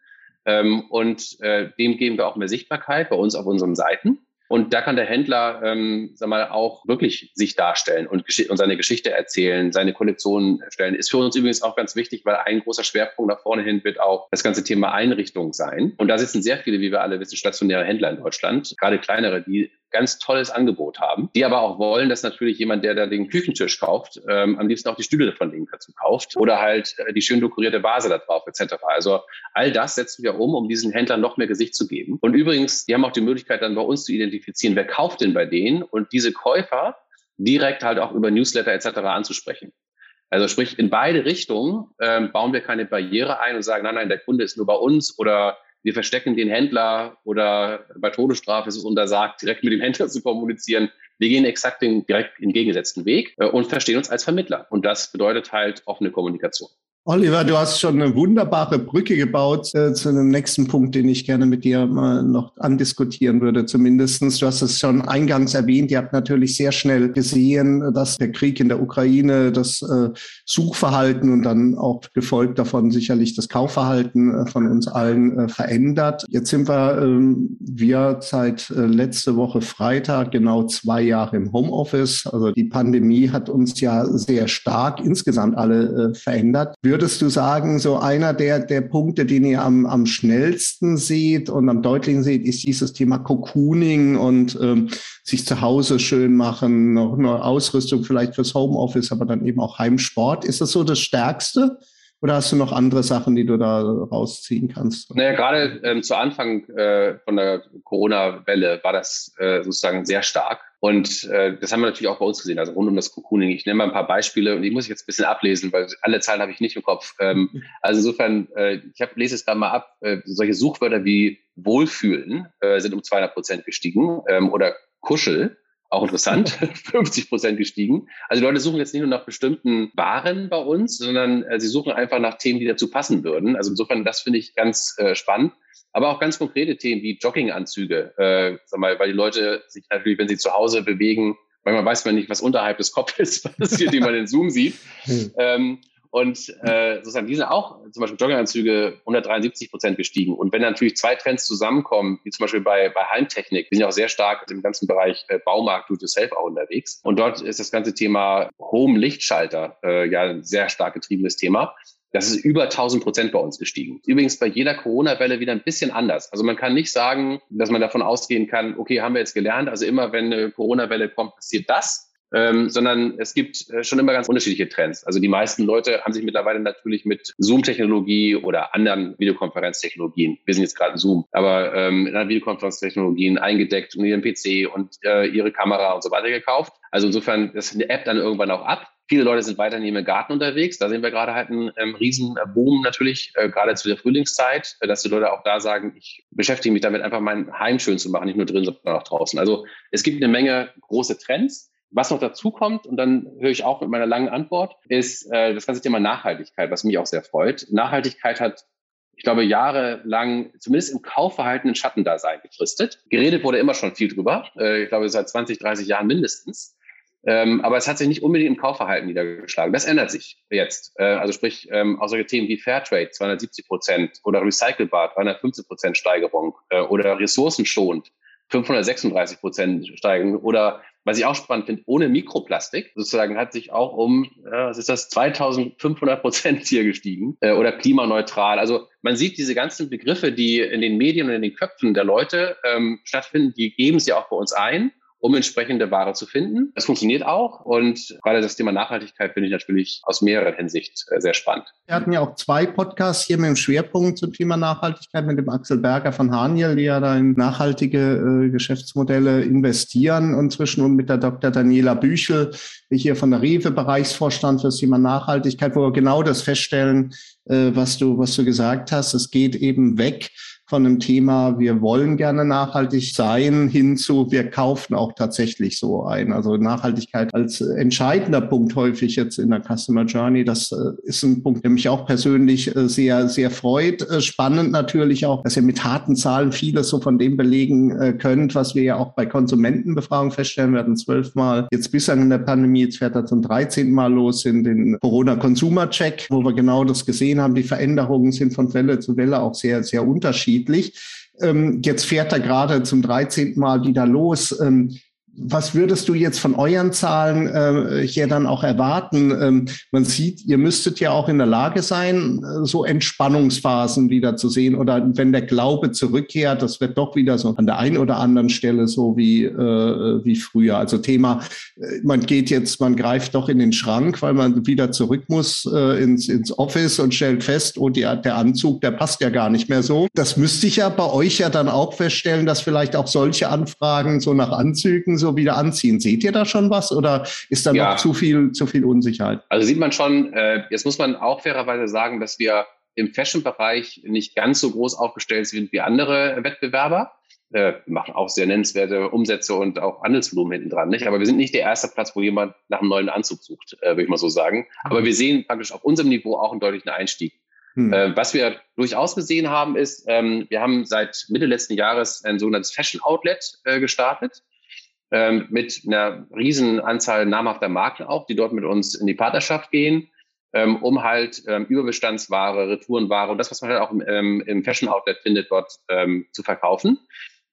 Ähm, und äh, dem geben wir auch mehr Sichtbarkeit bei uns auf unseren Seiten. Und da kann der Händler, ähm, sag mal, auch wirklich sich darstellen und, und seine Geschichte erzählen, seine Kollektionen erstellen. Ist für uns übrigens auch ganz wichtig, weil ein großer Schwerpunkt nach vorne hin wird auch das ganze Thema Einrichtung sein. Und da sitzen sehr viele, wie wir alle wissen, stationäre Händler in Deutschland, gerade kleinere, die ganz tolles Angebot haben, die aber auch wollen, dass natürlich jemand, der da den Küchentisch kauft, ähm, am liebsten auch die Stühle von denen dazu kauft oder halt äh, die schön dekorierte Vase da drauf etc. Also all das setzen wir um, um diesen Händlern noch mehr Gesicht zu geben. Und übrigens, die haben auch die Möglichkeit dann bei uns zu identifizieren, wer kauft denn bei denen und diese Käufer direkt halt auch über Newsletter etc. anzusprechen. Also sprich, in beide Richtungen ähm, bauen wir keine Barriere ein und sagen, nein, nein, der Kunde ist nur bei uns oder wir verstecken den Händler oder bei Todesstrafe ist es untersagt, direkt mit dem Händler zu kommunizieren. Wir gehen exakt den direkt entgegengesetzten Weg äh, und verstehen uns als Vermittler. Und das bedeutet halt offene Kommunikation. Oliver, du hast schon eine wunderbare Brücke gebaut äh, zu einem nächsten Punkt, den ich gerne mit dir mal noch andiskutieren würde. Zumindestens, du hast es schon eingangs erwähnt. Ihr habt natürlich sehr schnell gesehen, dass der Krieg in der Ukraine das äh, Suchverhalten und dann auch gefolgt davon sicherlich das Kaufverhalten äh, von uns allen äh, verändert. Jetzt sind wir, ähm, wir seit äh, letzte Woche Freitag genau zwei Jahre im Homeoffice. Also die Pandemie hat uns ja sehr stark insgesamt alle äh, verändert. Wir würdest du sagen, so einer der, der Punkte, den ihr am, am schnellsten seht und am deutlichsten seht, ist dieses Thema Cocooning und ähm, sich zu Hause schön machen, noch eine Ausrüstung vielleicht fürs Homeoffice, aber dann eben auch Heimsport. Ist das so das Stärkste? Oder hast du noch andere Sachen, die du da rausziehen kannst? Naja, gerade ähm, zu Anfang äh, von der Corona-Welle war das äh, sozusagen sehr stark. Und äh, das haben wir natürlich auch bei uns gesehen, also rund um das Cocooning. Ich nenne mal ein paar Beispiele und die muss ich jetzt ein bisschen ablesen, weil alle Zahlen habe ich nicht im Kopf. Ähm, also insofern, äh, ich hab, lese es gerade mal ab, äh, solche Suchwörter wie Wohlfühlen äh, sind um 200 Prozent gestiegen ähm, oder Kuschel auch interessant, 50 Prozent gestiegen. Also die Leute suchen jetzt nicht nur nach bestimmten Waren bei uns, sondern äh, sie suchen einfach nach Themen, die dazu passen würden. Also insofern, das finde ich ganz äh, spannend. Aber auch ganz konkrete Themen wie Jogginganzüge, äh, sag mal, weil die Leute sich natürlich, wenn sie zu Hause bewegen, manchmal weiß man nicht, was unterhalb des Kopfes passiert, wie man in Zoom sieht. Hm. Ähm, und äh, sozusagen, die sind auch zum Beispiel Jogginganzüge 173 Prozent gestiegen. Und wenn natürlich zwei Trends zusammenkommen, wie zum Beispiel bei, bei Heimtechnik, die sind ja auch sehr stark im ganzen Bereich äh, Baumarkt, Do-it-yourself auch unterwegs. Und dort ist das ganze Thema Home-Lichtschalter äh, ja ein sehr stark getriebenes Thema. Das ist über 1000 Prozent bei uns gestiegen. Übrigens bei jeder Corona-Welle wieder ein bisschen anders. Also man kann nicht sagen, dass man davon ausgehen kann, okay, haben wir jetzt gelernt, also immer wenn eine Corona-Welle kommt, passiert das ähm, sondern es gibt äh, schon immer ganz unterschiedliche Trends. Also die meisten Leute haben sich mittlerweile natürlich mit Zoom-Technologie oder anderen Videokonferenztechnologien, wir sind jetzt gerade in Zoom, aber ähm, in anderen Videokonferenztechnologien eingedeckt und ihren PC und äh, ihre Kamera und so weiter gekauft. Also insofern eine App dann irgendwann auch ab. Viele Leute sind weiterhin im Garten unterwegs. Da sehen wir gerade halt einen ähm, riesen Boom natürlich, äh, gerade zu der Frühlingszeit, äh, dass die Leute auch da sagen, ich beschäftige mich damit einfach mein Heim schön zu machen, nicht nur drin, sondern auch draußen. Also es gibt eine Menge große Trends. Was noch dazu kommt, und dann höre ich auch mit meiner langen Antwort, ist äh, das ganze Thema Nachhaltigkeit, was mich auch sehr freut. Nachhaltigkeit hat ich glaube, jahrelang, zumindest im Kaufverhalten, ein Schattendasein gefristet. Geredet wurde immer schon viel drüber. Äh, ich glaube, seit 20, 30 Jahren mindestens. Ähm, aber es hat sich nicht unbedingt im Kaufverhalten niedergeschlagen. Das ändert sich jetzt. Äh, also sprich, ähm, auch solche Themen wie Fairtrade, 270 Prozent oder Recycelbar, 315 Prozent Steigerung äh, oder ressourcenschonend, 536 Prozent steigen oder was ich auch spannend finde, ohne Mikroplastik sozusagen hat sich auch um, ja, was ist das, 2500 Prozent hier gestiegen äh, oder klimaneutral. Also man sieht diese ganzen Begriffe, die in den Medien und in den Köpfen der Leute ähm, stattfinden, die geben sie auch bei uns ein um entsprechende Ware zu finden. Das funktioniert auch und gerade das Thema Nachhaltigkeit finde ich natürlich aus mehrerer Hinsicht äh, sehr spannend. Wir hatten ja auch zwei Podcasts hier mit dem Schwerpunkt zum Thema Nachhaltigkeit mit dem Axel Berger von Haniel, die ja da in nachhaltige äh, Geschäftsmodelle investieren inzwischen und mit der Dr. Daniela Büchel, hier von der Rewe Bereichsvorstand für das Thema Nachhaltigkeit, wo wir genau das feststellen, äh, was du, was du gesagt hast. Es geht eben weg von einem Thema, wir wollen gerne nachhaltig sein, hinzu, wir kaufen auch tatsächlich so ein. Also Nachhaltigkeit als entscheidender Punkt häufig jetzt in der Customer Journey. Das äh, ist ein Punkt, der mich auch persönlich äh, sehr, sehr freut. Äh, spannend natürlich auch, dass ihr mit harten Zahlen vieles so von dem belegen könnt, was wir ja auch bei Konsumentenbefragungen feststellen. Hatten zwölfmal jetzt bislang in der Pandemie, jetzt fährt er zum 13. Mal los in den Corona-Consumer-Check, wo wir genau das gesehen haben. Die Veränderungen sind von Welle zu Welle auch sehr, sehr unterschiedlich unterschiedlich. Ähm, jetzt fährt er gerade zum 13. Mal wieder los. Ähm, was würdest du jetzt von euren Zahlen äh, hier dann auch erwarten? Ähm, man sieht, ihr müsstet ja auch in der Lage sein, äh, so Entspannungsphasen wieder zu sehen. Oder wenn der Glaube zurückkehrt, das wird doch wieder so an der einen oder anderen Stelle so wie, äh, wie früher. Also Thema, äh, man geht jetzt, man greift doch in den Schrank, weil man wieder zurück muss äh, ins, ins Office und stellt fest, oh, die, der Anzug, der passt ja gar nicht mehr so. Das müsste ich ja bei euch ja dann auch feststellen, dass vielleicht auch solche Anfragen so nach Anzügen so wieder anziehen. Seht ihr da schon was oder ist da ja. noch zu viel, zu viel Unsicherheit? Also sieht man schon, äh, jetzt muss man auch fairerweise sagen, dass wir im Fashion-Bereich nicht ganz so groß aufgestellt sind wie andere Wettbewerber. Äh, machen auch sehr nennenswerte Umsätze und auch Handelsvolumen hinten dran, nicht? Aber wir sind nicht der erste Platz, wo jemand nach einem neuen Anzug sucht, äh, würde ich mal so sagen. Aber wir sehen praktisch auf unserem Niveau auch einen deutlichen Einstieg. Hm. Äh, was wir durchaus gesehen haben, ist, ähm, wir haben seit Mitte letzten Jahres ein sogenanntes Fashion Outlet äh, gestartet ähm, mit einer riesen Anzahl namhafter Marken auch, die dort mit uns in die Partnerschaft gehen, ähm, um halt ähm, Überbestandsware, Retourenware und das, was man halt auch im, ähm, im Fashion Outlet findet, dort ähm, zu verkaufen.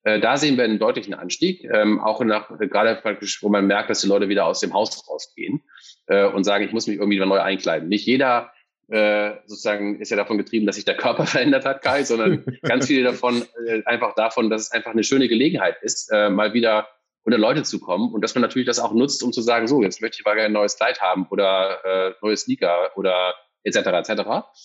Äh, da sehen wir einen deutlichen Anstieg, ähm, auch nach, gerade praktisch, wo man merkt, dass die Leute wieder aus dem Haus rausgehen äh, und sagen, ich muss mich irgendwie wieder neu einkleiden. Nicht jeder äh, sozusagen ist ja davon getrieben, dass sich der Körper verändert hat, Kai, sondern ganz viele davon äh, einfach davon, dass es einfach eine schöne Gelegenheit ist, äh, mal wieder unter Leute zu kommen und dass man natürlich das auch nutzt, um zu sagen, so, jetzt möchte ich mal gerne ein neues Kleid haben oder äh, neue Sneaker oder etc. etc.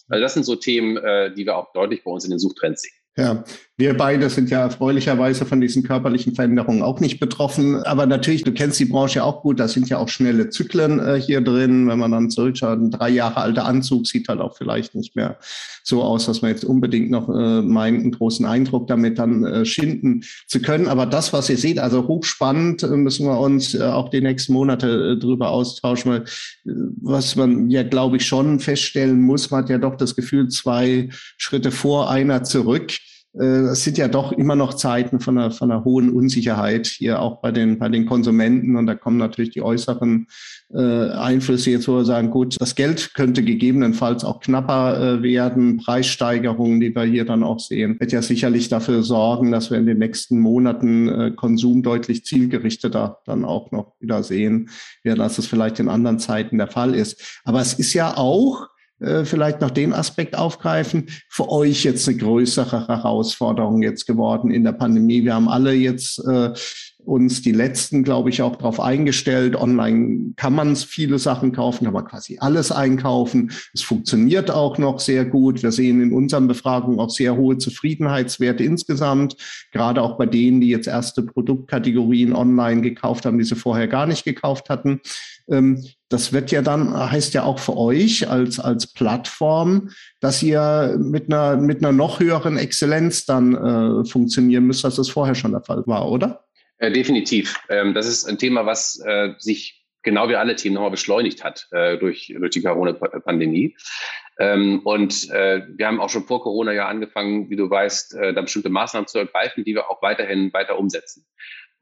Also das sind so Themen, äh, die wir auch deutlich bei uns in den Suchtrends sehen. Ja, Wir beide sind ja erfreulicherweise von diesen körperlichen Veränderungen auch nicht betroffen. Aber natürlich, du kennst die Branche auch gut, da sind ja auch schnelle Zyklen äh, hier drin. Wenn man dann zurückschaut, ein drei Jahre alter Anzug sieht halt auch vielleicht nicht mehr so aus, dass man jetzt unbedingt noch äh, meint, einen großen Eindruck damit dann äh, schinden zu können. Aber das, was ihr seht, also hochspannend, äh, müssen wir uns äh, auch die nächsten Monate äh, drüber austauschen, was man ja, glaube ich, schon feststellen muss, man hat ja doch das Gefühl, zwei Schritte vor, einer zurück. Äh, es sind ja doch immer noch Zeiten von einer, von einer hohen Unsicherheit hier auch bei den, bei den Konsumenten. Und da kommen natürlich die äußeren äh, Einflüsse jetzt, wo wir sagen, gut, das Geld könnte gegebenenfalls auch knapper äh, werden. Preissteigerungen, die wir hier dann auch sehen, wird ja sicherlich dafür sorgen, dass wir in den nächsten Monaten äh, Konsum deutlich zielgerichteter dann auch noch wieder sehen, während als es vielleicht in anderen Zeiten der Fall ist. Aber es ist ja auch äh, vielleicht noch den Aspekt aufgreifen, für euch jetzt eine größere Herausforderung jetzt geworden in der Pandemie. Wir haben alle jetzt äh, uns die letzten, glaube ich, auch darauf eingestellt. Online kann man viele Sachen kaufen, kann man quasi alles einkaufen. Es funktioniert auch noch sehr gut. Wir sehen in unseren Befragungen auch sehr hohe Zufriedenheitswerte insgesamt, gerade auch bei denen, die jetzt erste Produktkategorien online gekauft haben, die sie vorher gar nicht gekauft hatten. Ähm, das wird ja dann, heißt ja auch für euch als, als Plattform, dass ihr mit einer, mit einer noch höheren Exzellenz dann äh, funktionieren müsst, als das vorher schon der Fall war, oder? Äh, definitiv. Ähm, das ist ein Thema, was äh, sich genau wie alle Themen nochmal beschleunigt hat äh, durch, durch die Corona-Pandemie. Ähm, und äh, wir haben auch schon vor Corona ja angefangen, wie du weißt, äh, da bestimmte Maßnahmen zu ergreifen, die wir auch weiterhin weiter umsetzen.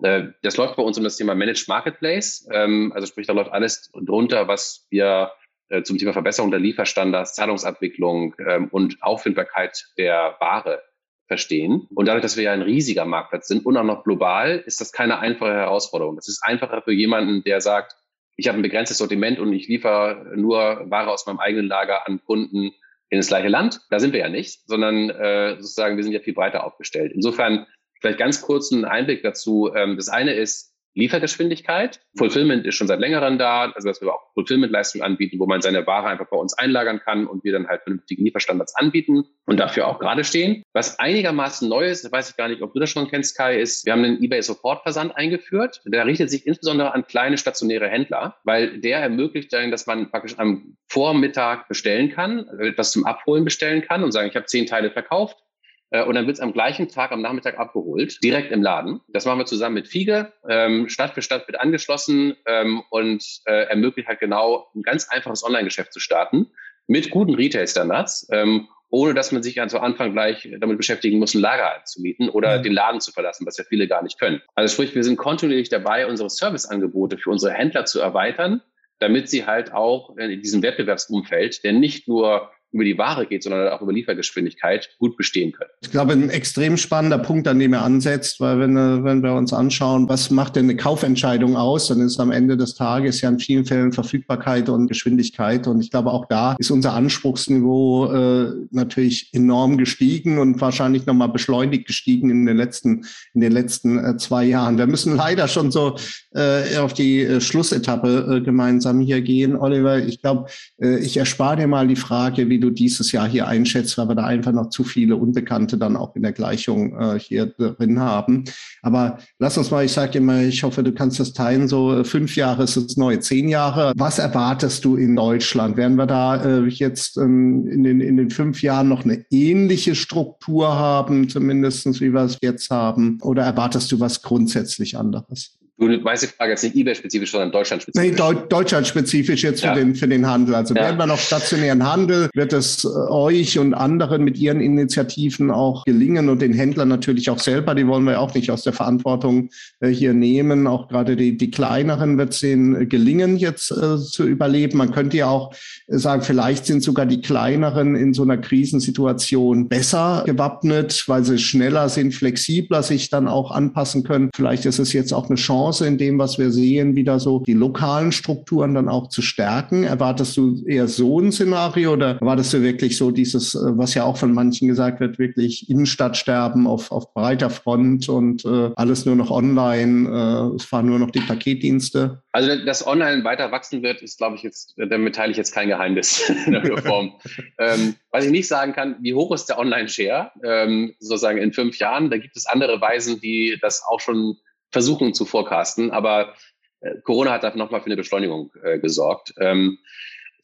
Äh, das läuft bei uns um das Thema Managed Marketplace. Ähm, also sprich, da läuft alles drunter, was wir äh, zum Thema Verbesserung der Lieferstandards, Zahlungsabwicklung ähm, und Auffindbarkeit der Ware verstehen. Und dadurch, dass wir ja ein riesiger Marktplatz sind und auch noch global, ist das keine einfache Herausforderung. Das ist einfacher für jemanden, der sagt, ich habe ein begrenztes Sortiment und ich liefere nur Ware aus meinem eigenen Lager an Kunden in das gleiche Land. Da sind wir ja nicht, sondern äh, sozusagen wir sind ja viel breiter aufgestellt. Insofern vielleicht ganz kurz einen Einblick dazu. Ähm, das eine ist, Liefergeschwindigkeit. Fulfillment ist schon seit längerem da, also dass wir auch Fulfillment-Leistungen anbieten, wo man seine Ware einfach bei uns einlagern kann und wir dann halt vernünftige Lieferstandards anbieten und dafür auch gerade stehen. Was einigermaßen neu ist, weiß ich gar nicht, ob du das schon kennst, Kai, ist, wir haben einen eBay Support-Versand eingeführt. Der richtet sich insbesondere an kleine stationäre Händler, weil der ermöglicht dann, dass man praktisch am Vormittag bestellen kann, etwas zum Abholen bestellen kann und sagen, ich habe zehn Teile verkauft und dann wird es am gleichen Tag am Nachmittag abgeholt, direkt im Laden. Das machen wir zusammen mit Fiege. Ähm, Stadt für Stadt wird angeschlossen ähm, und äh, ermöglicht halt genau ein ganz einfaches Online-Geschäft zu starten mit guten Retail-Standards, ähm, ohne dass man sich zu Anfang gleich damit beschäftigen muss, ein Lager anzumieten oder mhm. den Laden zu verlassen, was ja viele gar nicht können. Also sprich, wir sind kontinuierlich dabei, unsere Serviceangebote für unsere Händler zu erweitern, damit sie halt auch in diesem Wettbewerbsumfeld, der nicht nur über die Ware geht, sondern auch über Liefergeschwindigkeit gut bestehen können. Ich glaube, ein extrem spannender Punkt, an dem er ansetzt, weil wenn, wenn wir uns anschauen, was macht denn eine Kaufentscheidung aus, dann ist am Ende des Tages ja in vielen Fällen Verfügbarkeit und Geschwindigkeit. Und ich glaube, auch da ist unser Anspruchsniveau äh, natürlich enorm gestiegen und wahrscheinlich nochmal beschleunigt gestiegen in den letzten, in den letzten äh, zwei Jahren. Wir müssen leider schon so äh, auf die äh, Schlussetappe äh, gemeinsam hier gehen. Oliver, ich glaube, äh, ich erspare dir mal die Frage, wie du dieses Jahr hier einschätzt, weil wir da einfach noch zu viele Unbekannte dann auch in der Gleichung äh, hier drin haben. Aber lass uns mal, ich sage immer, ich hoffe, du kannst das teilen, so äh, fünf Jahre ist es neu, zehn Jahre. Was erwartest du in Deutschland? Werden wir da äh, jetzt ähm, in, den, in den fünf Jahren noch eine ähnliche Struktur haben, zumindestens wie wir es jetzt haben? Oder erwartest du was grundsätzlich anderes? Du weißt die Frage jetzt nicht eBay-spezifisch, sondern Deutschland-spezifisch. Nee, Deu Deutschland-spezifisch jetzt für, ja. den, für den Handel. Also ja. werden wir noch stationären Handel, wird es äh, euch und anderen mit ihren Initiativen auch gelingen und den Händlern natürlich auch selber, die wollen wir auch nicht aus der Verantwortung äh, hier nehmen. Auch gerade die, die kleineren wird es ihnen äh, gelingen, jetzt äh, zu überleben. Man könnte ja auch äh, sagen, vielleicht sind sogar die kleineren in so einer Krisensituation besser gewappnet, weil sie schneller sind, flexibler sich dann auch anpassen können. Vielleicht ist es jetzt auch eine Chance, Chance in dem, was wir sehen, wieder so die lokalen Strukturen dann auch zu stärken? Erwartest du eher so ein Szenario oder erwartest du wirklich so dieses, äh, was ja auch von manchen gesagt wird, wirklich Innenstadtsterben auf, auf breiter Front und äh, alles nur noch online, äh, es fahren nur noch die Paketdienste? Also, dass online weiter wachsen wird, ist, glaube ich, jetzt, damit teile ich jetzt kein Geheimnis in der Form. ähm, was ich nicht sagen kann, wie hoch ist der Online-Share, ähm, sozusagen in fünf Jahren? Da gibt es andere Weisen, die das auch schon versuchen zu forecasten, aber äh, Corona hat da nochmal für eine Beschleunigung äh, gesorgt. Ähm,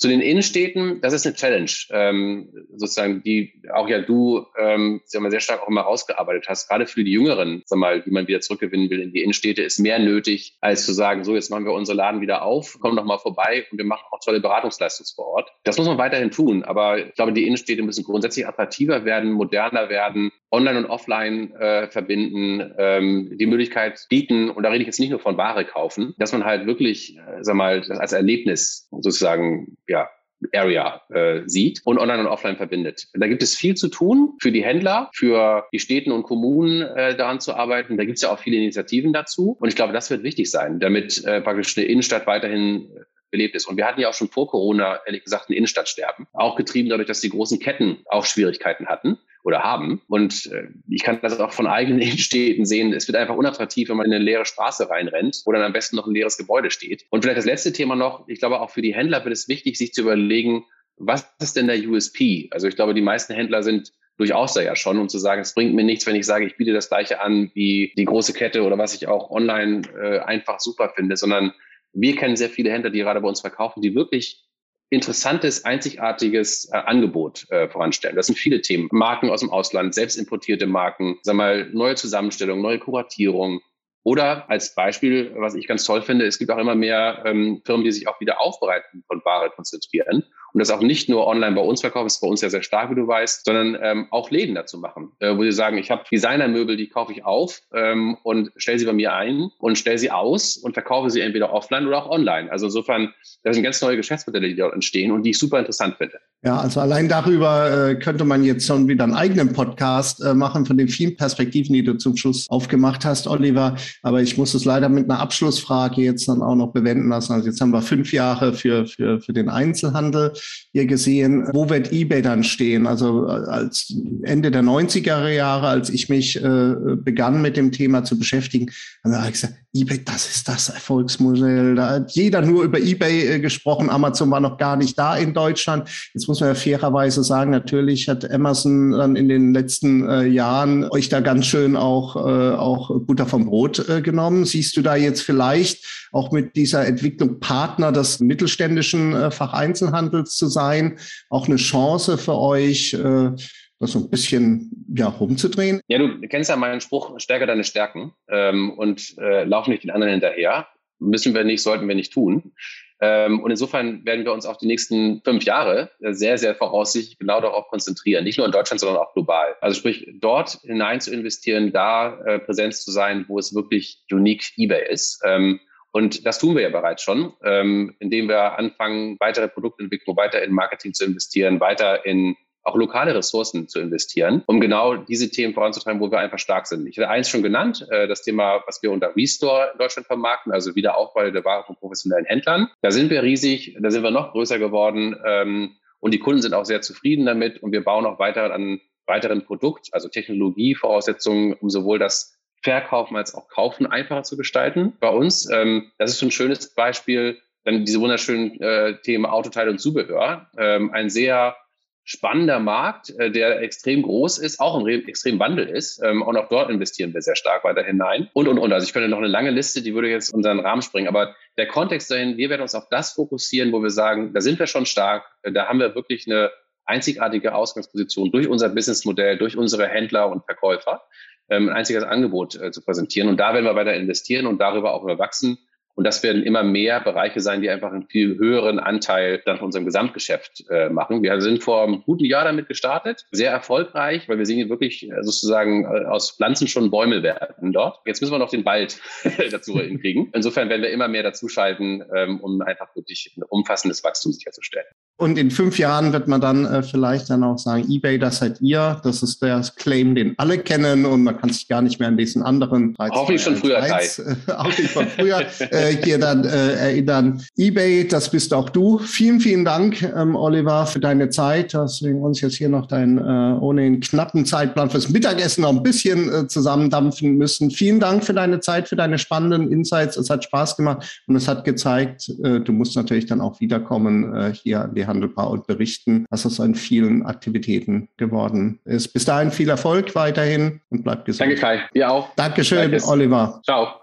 zu den Innenstädten, das ist eine Challenge, ähm, sozusagen, die auch ja du ähm, sehr stark auch immer rausgearbeitet hast. Gerade für die Jüngeren, sag mal, die man wieder zurückgewinnen will in die Innenstädte, ist mehr nötig, als zu sagen, so, jetzt machen wir unsere Laden wieder auf, kommen doch mal vorbei und wir machen auch tolle Beratungsleistungen vor Ort. Das muss man weiterhin tun, aber ich glaube, die Innenstädte müssen grundsätzlich attraktiver werden, moderner werden, online und offline äh, verbinden, ähm, die Möglichkeit bieten, und da rede ich jetzt nicht nur von Ware kaufen, dass man halt wirklich, äh, sag mal, das als Erlebnis sozusagen ja, Area äh, sieht und online und offline verbindet. Da gibt es viel zu tun für die Händler, für die Städten und Kommunen äh, daran zu arbeiten. Da gibt es ja auch viele Initiativen dazu. Und ich glaube, das wird wichtig sein, damit äh, praktisch eine Innenstadt weiterhin äh, belebt ist. Und wir hatten ja auch schon vor Corona, ehrlich gesagt, ein Innenstadtsterben. Auch getrieben dadurch, dass die großen Ketten auch Schwierigkeiten hatten oder haben. Und äh, ich kann das auch von eigenen Innenstädten sehen. Es wird einfach unattraktiv, wenn man in eine leere Straße reinrennt, wo dann am besten noch ein leeres Gebäude steht. Und vielleicht das letzte Thema noch. Ich glaube, auch für die Händler wird es wichtig, sich zu überlegen, was ist denn der USP? Also ich glaube, die meisten Händler sind durchaus da ja schon und zu sagen, es bringt mir nichts, wenn ich sage, ich biete das gleiche an wie die große Kette oder was ich auch online äh, einfach super finde, sondern wir kennen sehr viele Händler, die gerade bei uns verkaufen, die wirklich interessantes, einzigartiges äh, Angebot äh, voranstellen. Das sind viele Themen. Marken aus dem Ausland, selbst importierte Marken, sag mal, neue Zusammenstellung, neue Kuratierung. Oder als Beispiel, was ich ganz toll finde, es gibt auch immer mehr ähm, Firmen, die sich auch wieder aufbereiten von Ware konzentrieren und das auch nicht nur online bei uns verkaufen, das ist bei uns ja sehr stark, wie du weißt, sondern ähm, auch Läden dazu machen, äh, wo sie sagen, ich habe Designermöbel, die kaufe ich auf ähm, und stelle sie bei mir ein und stelle sie aus und verkaufe sie entweder offline oder auch online. Also insofern, das sind ganz neue Geschäftsmodelle, die dort entstehen und die ich super interessant finde. Ja, also allein darüber äh, könnte man jetzt schon wieder einen eigenen Podcast äh, machen von den vielen Perspektiven, die du zum Schluss aufgemacht hast, Oliver. Aber ich muss es leider mit einer Abschlussfrage jetzt dann auch noch bewenden lassen. Also jetzt haben wir fünf Jahre für, für, für den Einzelhandel hier gesehen. Wo wird eBay dann stehen? Also äh, als Ende der 90er Jahre, als ich mich äh, begann mit dem Thema zu beschäftigen, habe ich gesagt, eBay, das ist das Erfolgsmodell. Da hat jeder nur über eBay äh, gesprochen. Amazon war noch gar nicht da in Deutschland. Jetzt muss man ja fairerweise sagen, natürlich hat Amazon dann in den letzten äh, Jahren euch da ganz schön auch, äh, auch Butter vom Brot äh, genommen. Siehst du da jetzt vielleicht auch mit dieser Entwicklung Partner des mittelständischen äh, Facheinzelhandels zu sein, auch eine Chance für euch, äh, das so ein bisschen ja, rumzudrehen. Ja, du kennst ja meinen Spruch, stärke deine Stärken ähm, und äh, lauf nicht den anderen hinterher. Müssen wir nicht, sollten wir nicht tun. Ähm, und insofern werden wir uns auch die nächsten fünf Jahre sehr, sehr voraussichtlich genau darauf konzentrieren. Nicht nur in Deutschland, sondern auch global. Also sprich, dort hinein zu investieren, da äh, Präsenz zu sein, wo es wirklich unique eBay ist. Ähm, und das tun wir ja bereits schon, ähm, indem wir anfangen, weitere Produktentwicklung, weiter in Marketing zu investieren, weiter in auch lokale Ressourcen zu investieren, um genau diese Themen voranzutreiben, wo wir einfach stark sind. Ich hatte eins schon genannt, äh, das Thema, was wir unter Restore in Deutschland vermarkten, also Wiederaufbau der Ware von professionellen Händlern. Da sind wir riesig, da sind wir noch größer geworden ähm, und die Kunden sind auch sehr zufrieden damit und wir bauen auch weiter an weiteren Produkt, also Technologievoraussetzungen, um sowohl das Verkaufen als auch Kaufen einfacher zu gestalten. Bei uns, ähm, das ist so ein schönes Beispiel, dann diese wunderschönen äh, Themen Autoteile und Zubehör. Ähm, ein sehr spannender Markt, äh, der extrem groß ist, auch im extrem Wandel ist. Ähm, und auch dort investieren wir sehr stark weiter hinein. Und, und, und. Also ich könnte noch eine lange Liste, die würde jetzt unseren Rahmen springen. Aber der Kontext dahin, wir werden uns auf das fokussieren, wo wir sagen, da sind wir schon stark, äh, da haben wir wirklich eine einzigartige Ausgangsposition durch unser Businessmodell, durch unsere Händler und Verkäufer, ähm, ein einziges Angebot äh, zu präsentieren. Und da werden wir weiter investieren und darüber auch überwachsen. Und das werden immer mehr Bereiche sein, die einfach einen viel höheren Anteil dann von unserem Gesamtgeschäft äh, machen. Wir sind vor einem guten Jahr damit gestartet, sehr erfolgreich, weil wir sehen wirklich äh, sozusagen äh, aus Pflanzen schon Bäume werden dort. Jetzt müssen wir noch den Wald dazu hinkriegen. Insofern werden wir immer mehr dazuschalten, ähm, um einfach wirklich ein umfassendes Wachstum sicherzustellen. Und in fünf Jahren wird man dann äh, vielleicht dann auch sagen, eBay, das seid ihr. Das ist der Claim, den alle kennen und man kann sich gar nicht mehr an diesen anderen Hoffentlich schon früher äh, Hoffentlich von früher äh, hier dann äh, erinnern. eBay, das bist auch du. Vielen, vielen Dank, ähm, Oliver, für deine Zeit, dass wir uns jetzt hier noch deinen äh, ohnehin knappen Zeitplan fürs Mittagessen noch ein bisschen äh, zusammendampfen müssen. Vielen Dank für deine Zeit, für deine spannenden Insights. Es hat Spaß gemacht und es hat gezeigt, äh, du musst natürlich dann auch wiederkommen äh, hier an die Handelbar und berichten, was aus seinen vielen Aktivitäten geworden ist. Bis dahin viel Erfolg weiterhin und bleib gesund. Danke, Kai. Dir auch. Dankeschön, Danke. Oliver. Ciao.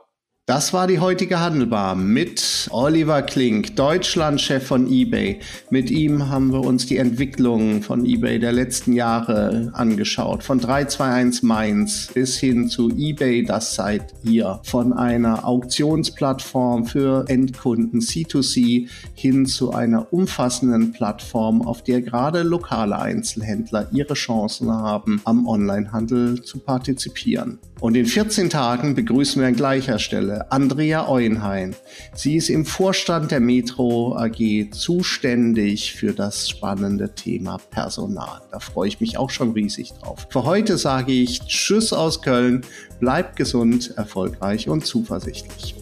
Das war die heutige Handelbar mit Oliver Klink, Deutschlandchef von eBay. Mit ihm haben wir uns die Entwicklung von eBay der letzten Jahre angeschaut. Von 321 Mainz bis hin zu eBay, das seid ihr. Von einer Auktionsplattform für Endkunden C2C hin zu einer umfassenden Plattform, auf der gerade lokale Einzelhändler ihre Chancen haben, am Onlinehandel zu partizipieren. Und in 14 Tagen begrüßen wir an gleicher Stelle Andrea Euenhain. Sie ist im Vorstand der Metro AG zuständig für das spannende Thema Personal. Da freue ich mich auch schon riesig drauf. Für heute sage ich Tschüss aus Köln, bleibt gesund, erfolgreich und zuversichtlich.